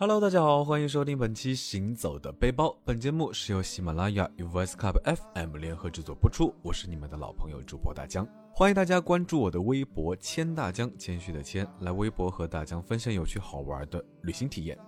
Hello，大家好，欢迎收听本期《行走的背包》。本节目是由喜马拉雅与 Voice Club FM 联合制作播出。我是你们的老朋友主播大江，欢迎大家关注我的微博“谦大江”，谦虚的谦，来微博和大江分享有趣好玩的旅行体验。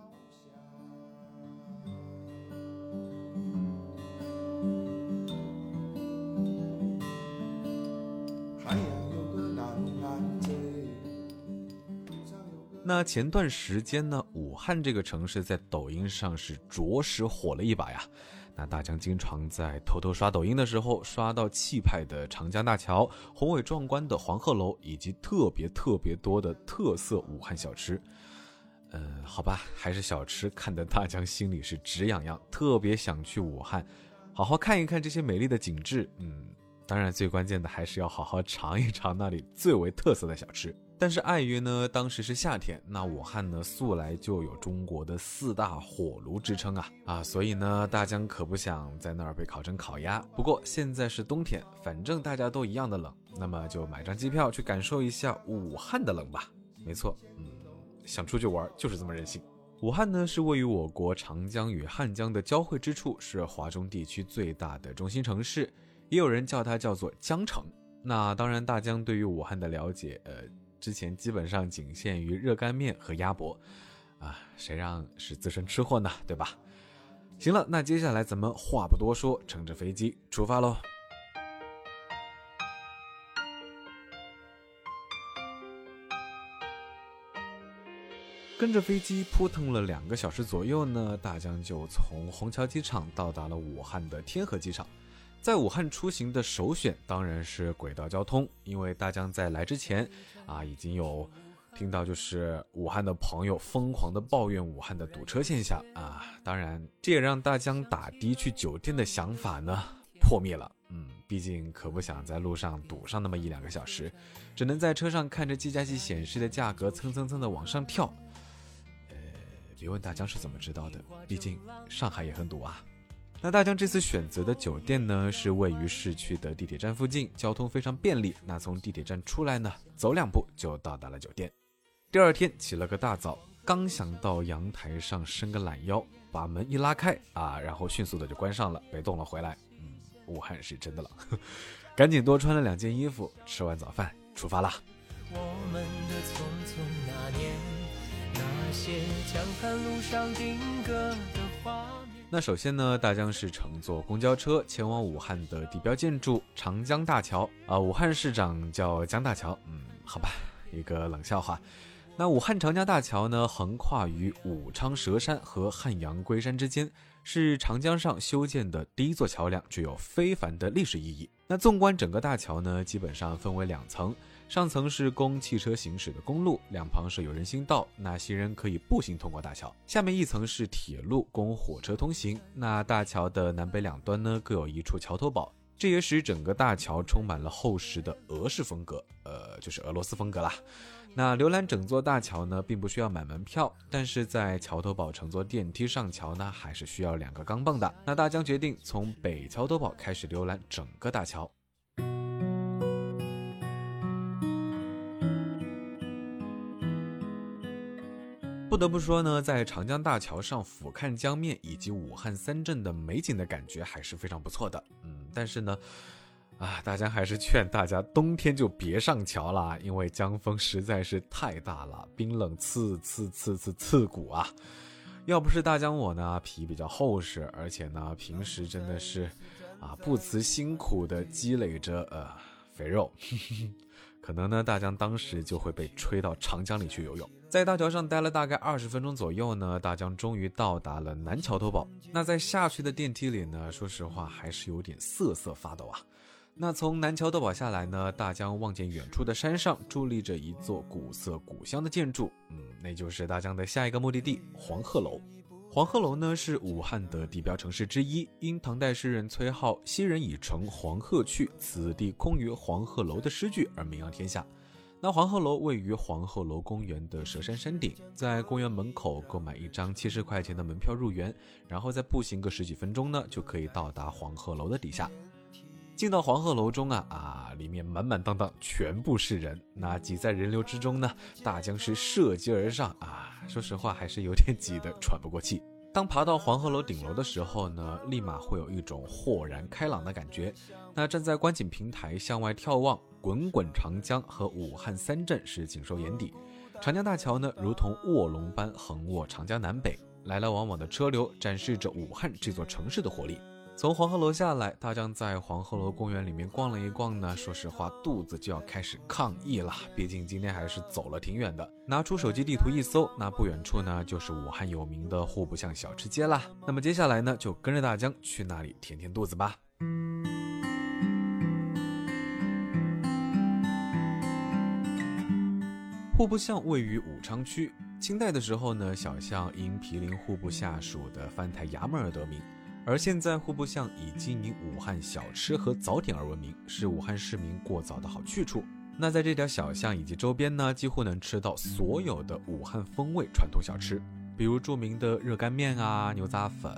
那前段时间呢，武汉这个城市在抖音上是着实火了一把呀。那大江经常在偷偷刷抖音的时候，刷到气派的长江大桥、宏伟壮观的黄鹤楼，以及特别特别多的特色武汉小吃。嗯，好吧，还是小吃，看得大江心里是直痒痒，特别想去武汉，好好看一看这些美丽的景致。嗯，当然最关键的还是要好好尝一尝那里最为特色的小吃。但是碍于呢，当时是夏天，那武汉呢素来就有中国的四大火炉之称啊啊，所以呢，大江可不想在那儿被烤成烤鸭。不过现在是冬天，反正大家都一样的冷，那么就买张机票去感受一下武汉的冷吧。没错，嗯，想出去玩就是这么任性。武汉呢是位于我国长江与汉江的交汇之处，是华中地区最大的中心城市，也有人叫它叫做江城。那当然，大江对于武汉的了解，呃。之前基本上仅限于热干面和鸭脖，啊，谁让是资深吃货呢？对吧？行了，那接下来咱们话不多说，乘着飞机出发喽。跟着飞机扑腾了两个小时左右呢，大江就从虹桥机场到达了武汉的天河机场。在武汉出行的首选当然是轨道交通，因为大江在来之前啊已经有听到就是武汉的朋友疯狂的抱怨武汉的堵车现象啊，当然这也让大江打的去酒店的想法呢破灭了。嗯，毕竟可不想在路上堵上那么一两个小时，只能在车上看着计价器显示的价格蹭蹭蹭的往上跳。呃，别问大江是怎么知道的，毕竟上海也很堵啊。那大江这次选择的酒店呢，是位于市区的地铁站附近，交通非常便利。那从地铁站出来呢，走两步就到达了酒店。第二天起了个大早，刚想到阳台上伸个懒腰，把门一拉开啊，然后迅速的就关上了，被冻了回来。嗯，武汉是真的冷，赶紧多穿了两件衣服，吃完早饭出发啦。我们的匆匆那年，那些江畔路上定格那首先呢，大江是乘坐公交车前往武汉的地标建筑长江大桥啊。武汉市长叫江大桥，嗯，好吧，一个冷笑话。那武汉长江大桥呢，横跨于武昌蛇山和汉阳龟山之间，是长江上修建的第一座桥梁，具有非凡的历史意义。那纵观整个大桥呢，基本上分为两层。上层是供汽车行驶的公路，两旁设有人行道，那行人可以步行通过大桥。下面一层是铁路，供火车通行。那大桥的南北两端呢，各有一处桥头堡，这也使整个大桥充满了厚实的俄式风格，呃，就是俄罗斯风格啦。那浏览整座大桥呢，并不需要买门票，但是在桥头堡乘坐电梯上桥呢，还是需要两个钢镚的。那大江决定从北桥头堡开始浏览整个大桥。不得不说呢，在长江大桥上俯瞰江面以及武汉三镇的美景的感觉还是非常不错的。嗯，但是呢，啊，大家还是劝大家冬天就别上桥了，因为江风实在是太大了，冰冷刺刺刺刺刺骨啊！要不是大江我呢皮比较厚实，而且呢平时真的是啊不辞辛苦的积累着呃肥肉。可能呢，大江当时就会被吹到长江里去游泳。在大桥上待了大概二十分钟左右呢，大江终于到达了南桥头堡。那在下去的电梯里呢，说实话还是有点瑟瑟发抖啊。那从南桥头堡下来呢，大江望见远处的山上伫立着一座古色古香的建筑，嗯，那就是大江的下一个目的地黄鹤楼。黄鹤楼呢是武汉的地标城市之一，因唐代诗人崔颢“昔人已乘黄鹤去，此地空余黄鹤楼”的诗句而名扬天下。那黄鹤楼位于黄鹤楼公园的蛇山山顶，在公园门口购买一张七十块钱的门票入园，然后再步行个十几分钟呢，就可以到达黄鹤楼的底下。进到黄鹤楼中啊啊，里面满满当当，全部是人。那挤在人流之中呢，大江是涉级而上啊，说实话还是有点挤得喘不过气。当爬到黄鹤楼顶楼的时候呢，立马会有一种豁然开朗的感觉。那站在观景平台向外眺望，滚滚长江和武汉三镇是尽收眼底。长江大桥呢，如同卧龙般横卧长江南北，来来往往的车流展示着武汉这座城市的活力。从黄鹤楼下来，大江在黄鹤楼公园里面逛了一逛呢。说实话，肚子就要开始抗议了。毕竟今天还是走了挺远的。拿出手机地图一搜，那不远处呢就是武汉有名的户部巷小吃街啦。那么接下来呢，就跟着大江去那里填填肚子吧。户部巷位于武昌区，清代的时候呢，小巷因毗邻户部下属的藩台衙门而得名。而现在户部巷以经营武汉小吃和早点而闻名，是武汉市民过早的好去处。那在这条小巷以及周边呢，几乎能吃到所有的武汉风味传统小吃，比如著名的热干面啊、牛杂粉、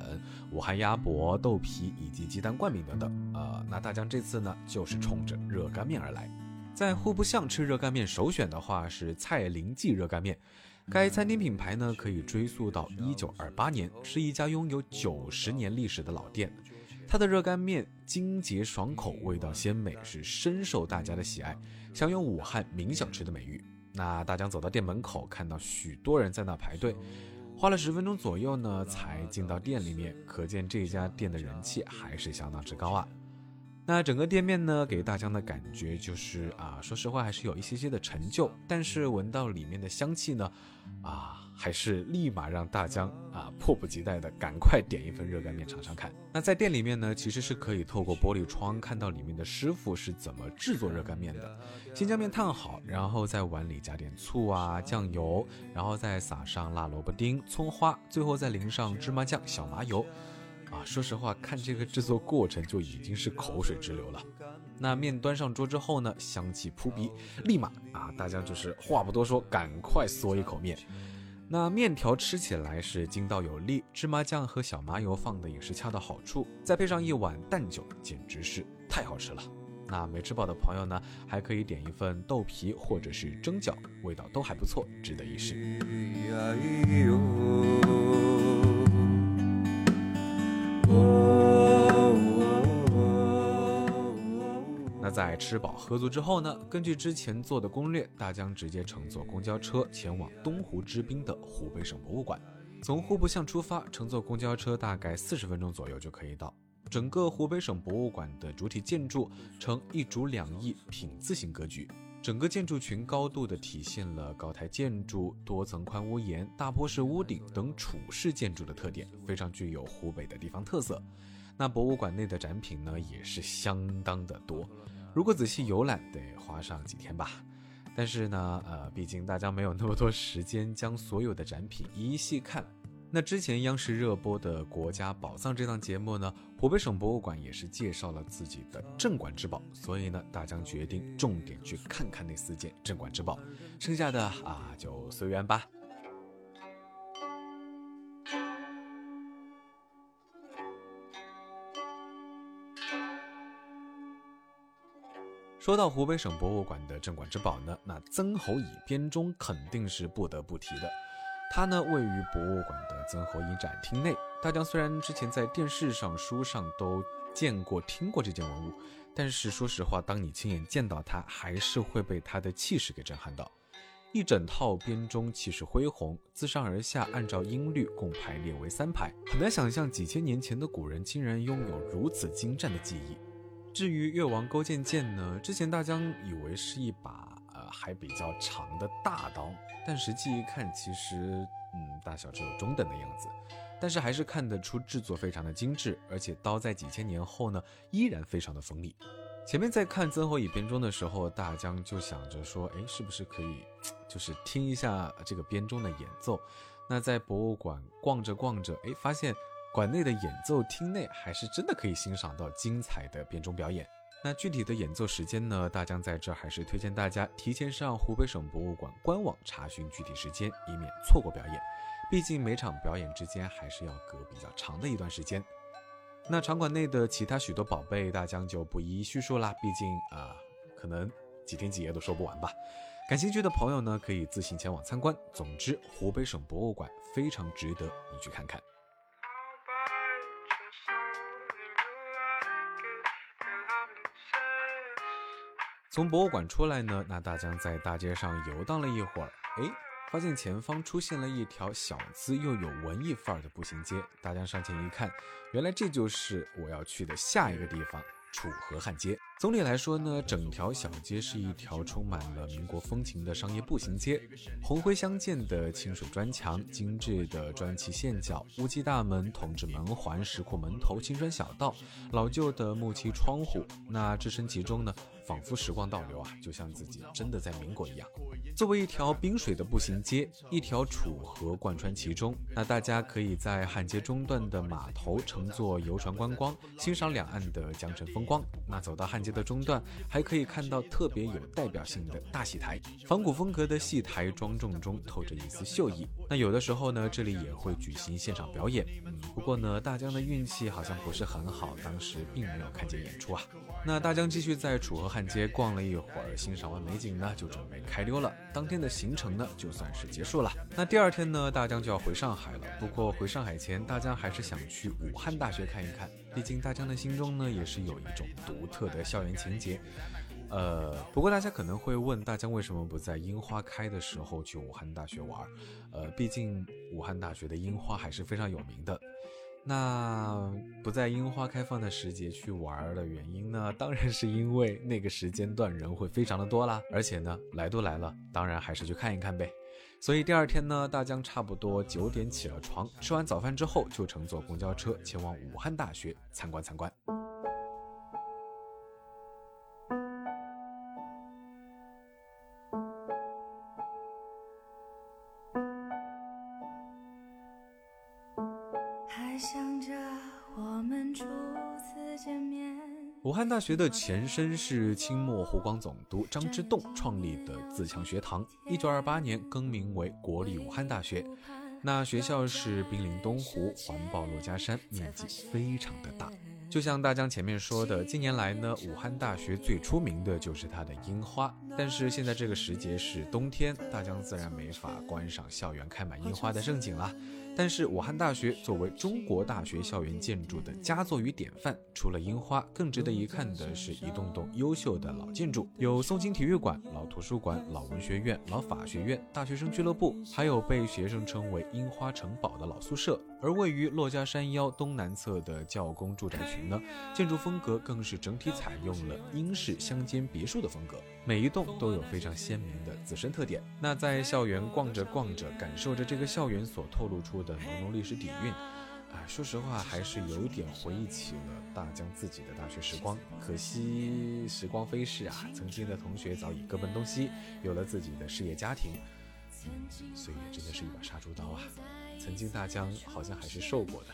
武汉鸭脖、豆皮以及鸡蛋灌饼等等。呃，那大江这次呢，就是冲着热干面而来。在户部巷吃热干面，首选的话是蔡林记热干面。该餐厅品牌呢，可以追溯到一九二八年，是一家拥有九十年历史的老店。它的热干面精洁爽口，味道鲜美，是深受大家的喜爱，享有武汉名小吃的美誉。那大江走到店门口，看到许多人在那排队，花了十分钟左右呢，才进到店里面，可见这家店的人气还是相当之高啊。那整个店面呢，给大江的感觉就是啊，说实话还是有一些些的陈旧，但是闻到里面的香气呢，啊，还是立马让大江啊迫不及待的赶快点一份热干面尝尝看。那在店里面呢，其实是可以透过玻璃窗看到里面的师傅是怎么制作热干面的。先将面烫好，然后在碗里加点醋啊、酱油，然后再撒上辣萝卜丁、葱花，最后再淋上芝麻酱、小麻油。啊，说实话，看这个制作过程就已经是口水直流了。那面端上桌之后呢，香气扑鼻，立马啊，大家就是话不多说，赶快嗦一口面。那面条吃起来是筋道有力，芝麻酱和小麻油放的也是恰到好处，再配上一碗蛋酒，简直是太好吃了。那没吃饱的朋友呢，还可以点一份豆皮或者是蒸饺，味道都还不错，值得一试。在吃饱喝足之后呢？根据之前做的攻略，大江直接乘坐公交车前往东湖之滨的湖北省博物馆。从户部巷出发，乘坐公交车大概四十分钟左右就可以到。整个湖北省博物馆的主体建筑呈一主两翼品字形格局，整个建筑群高度的体现了高台建筑、多层宽屋檐、大坡式屋顶等楚式建筑的特点，非常具有湖北的地方特色。那博物馆内的展品呢，也是相当的多。如果仔细游览，得花上几天吧。但是呢，呃，毕竟大家没有那么多时间将所有的展品一一细看。那之前央视热播的《国家宝藏》这档节目呢，湖北省博物馆也是介绍了自己的镇馆之宝，所以呢，大江决定重点去看看那四件镇馆之宝，剩下的啊就随缘吧。说到湖北省博物馆的镇馆之宝呢，那曾侯乙编钟肯定是不得不提的。它呢位于博物馆的曾侯乙展厅内。大江虽然之前在电视上、书上都见过、听过这件文物，但是说实话，当你亲眼见到它，还是会被它的气势给震撼到。一整套编钟气势恢宏，自上而下按照音律共排列为三排，很难想象几千年前的古人竟然拥有如此精湛的技艺。至于越王勾践剑呢，之前大江以为是一把呃还比较长的大刀，但实际一看，其实嗯大小只有中等的样子，但是还是看得出制作非常的精致，而且刀在几千年后呢依然非常的锋利。前面在看曾侯乙编钟的时候，大江就想着说，哎，是不是可以就是听一下这个编钟的演奏？那在博物馆逛着逛着，哎，发现。馆内的演奏厅内还是真的可以欣赏到精彩的编钟表演。那具体的演奏时间呢？大江在这还是推荐大家提前上湖北省博物馆官网查询具体时间，以免错过表演。毕竟每场表演之间还是要隔比较长的一段时间。那场馆内的其他许多宝贝，大江就不一一叙述啦，毕竟啊，可能几天几夜都说不完吧。感兴趣的朋友呢，可以自行前往参观。总之，湖北省博物馆非常值得你去看看。从博物馆出来呢，那大江在大街上游荡了一会儿，哎，发现前方出现了一条小资又有文艺范儿的步行街。大江上前一看，原来这就是我要去的下一个地方——楚河汉街。总体来说呢，整条小街是一条充满了民国风情的商业步行街，红灰相间的清水砖墙，精致的砖砌线脚，乌鸡大门、铜制门环、石库门头、青砖小道，老旧的木漆窗户，那置身其中呢？仿佛时光倒流啊，就像自己真的在民国一样。作为一条滨水的步行街，一条楚河贯穿其中，那大家可以在汉街中段的码头乘坐游船观光，欣赏两岸的江城风光。那走到汉街的中段，还可以看到特别有代表性的大戏台，仿古风格的戏台庄重中透着一丝秀意。那有的时候呢，这里也会举行现场表演。不过呢，大江的运气好像不是很好，当时并没有看见演出啊。那大江继续在楚河。汉街逛了一会儿，欣赏完美景呢，就准备开溜了。当天的行程呢，就算是结束了。那第二天呢，大江就要回上海了。不过回上海前，大江还是想去武汉大学看一看。毕竟大江的心中呢，也是有一种独特的校园情节。呃，不过大家可能会问，大江为什么不在樱花开的时候去武汉大学玩？呃，毕竟武汉大学的樱花还是非常有名的。那不在樱花开放的时节去玩的原因呢？当然是因为那个时间段人会非常的多啦。而且呢，来都来了，当然还是去看一看呗。所以第二天呢，大江差不多九点起了床，吃完早饭之后就乘坐公交车前往武汉大学参观参观。武汉大学的前身是清末湖广总督张之洞创立的自强学堂，一九二八年更名为国立武汉大学。那学校是濒临东湖，环抱珞珈山，面积非常的大。就像大江前面说的，近年来呢，武汉大学最出名的就是它的樱花。但是现在这个时节是冬天，大江自然没法观赏校园开满樱花的盛景了。但是武汉大学作为中国大学校园建筑的佳作与典范，除了樱花，更值得一看的是一栋栋优秀的老建筑，有宋金体育馆、老图书馆、老文学院、老法学院、大学生俱乐部，还有被学生称为“樱花城堡”的老宿舍。而位于珞珈山腰东南侧的教工住宅群呢，建筑风格更是整体采用了英式乡间别墅的风格，每一栋都有非常鲜明的自身特点。那在校园逛着逛着，感受着这个校园所透露出。的浓浓历史底蕴，哎，说实话还是有点回忆起了大江自己的大学时光。可惜时光飞逝啊，曾经的同学早已各奔东西，有了自己的事业家庭。岁月真的是一把杀猪刀啊！曾经大江好像还是受过的。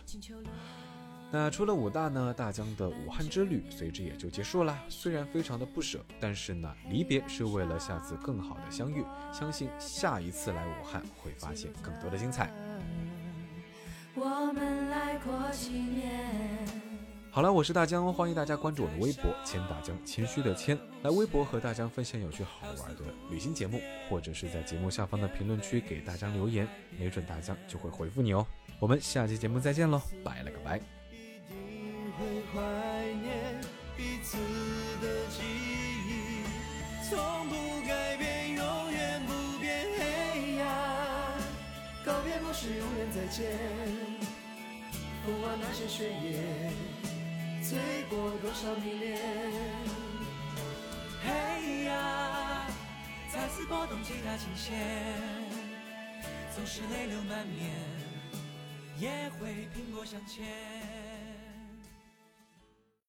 那除了武大呢，大江的武汉之旅随之也就结束了。虽然非常的不舍，但是呢，离别是为了下次更好的相遇。相信下一次来武汉会发现更多的精彩。我们来过几年。好了，我是大江，欢迎大家关注我的微博“谦大江”，谦虚的谦，来微博和大江分享有趣好玩的旅行节目，或者是在节目下方的评论区给大江留言，没准大江就会回复你哦。我们下期节目再见喽，拜了个拜。一定会怀念彼此的记忆从不是永远再见。不管那些血液，醉过多少迷恋？嘿呀，再次拨动吉他琴弦，总是泪流满面，也会拼搏向前。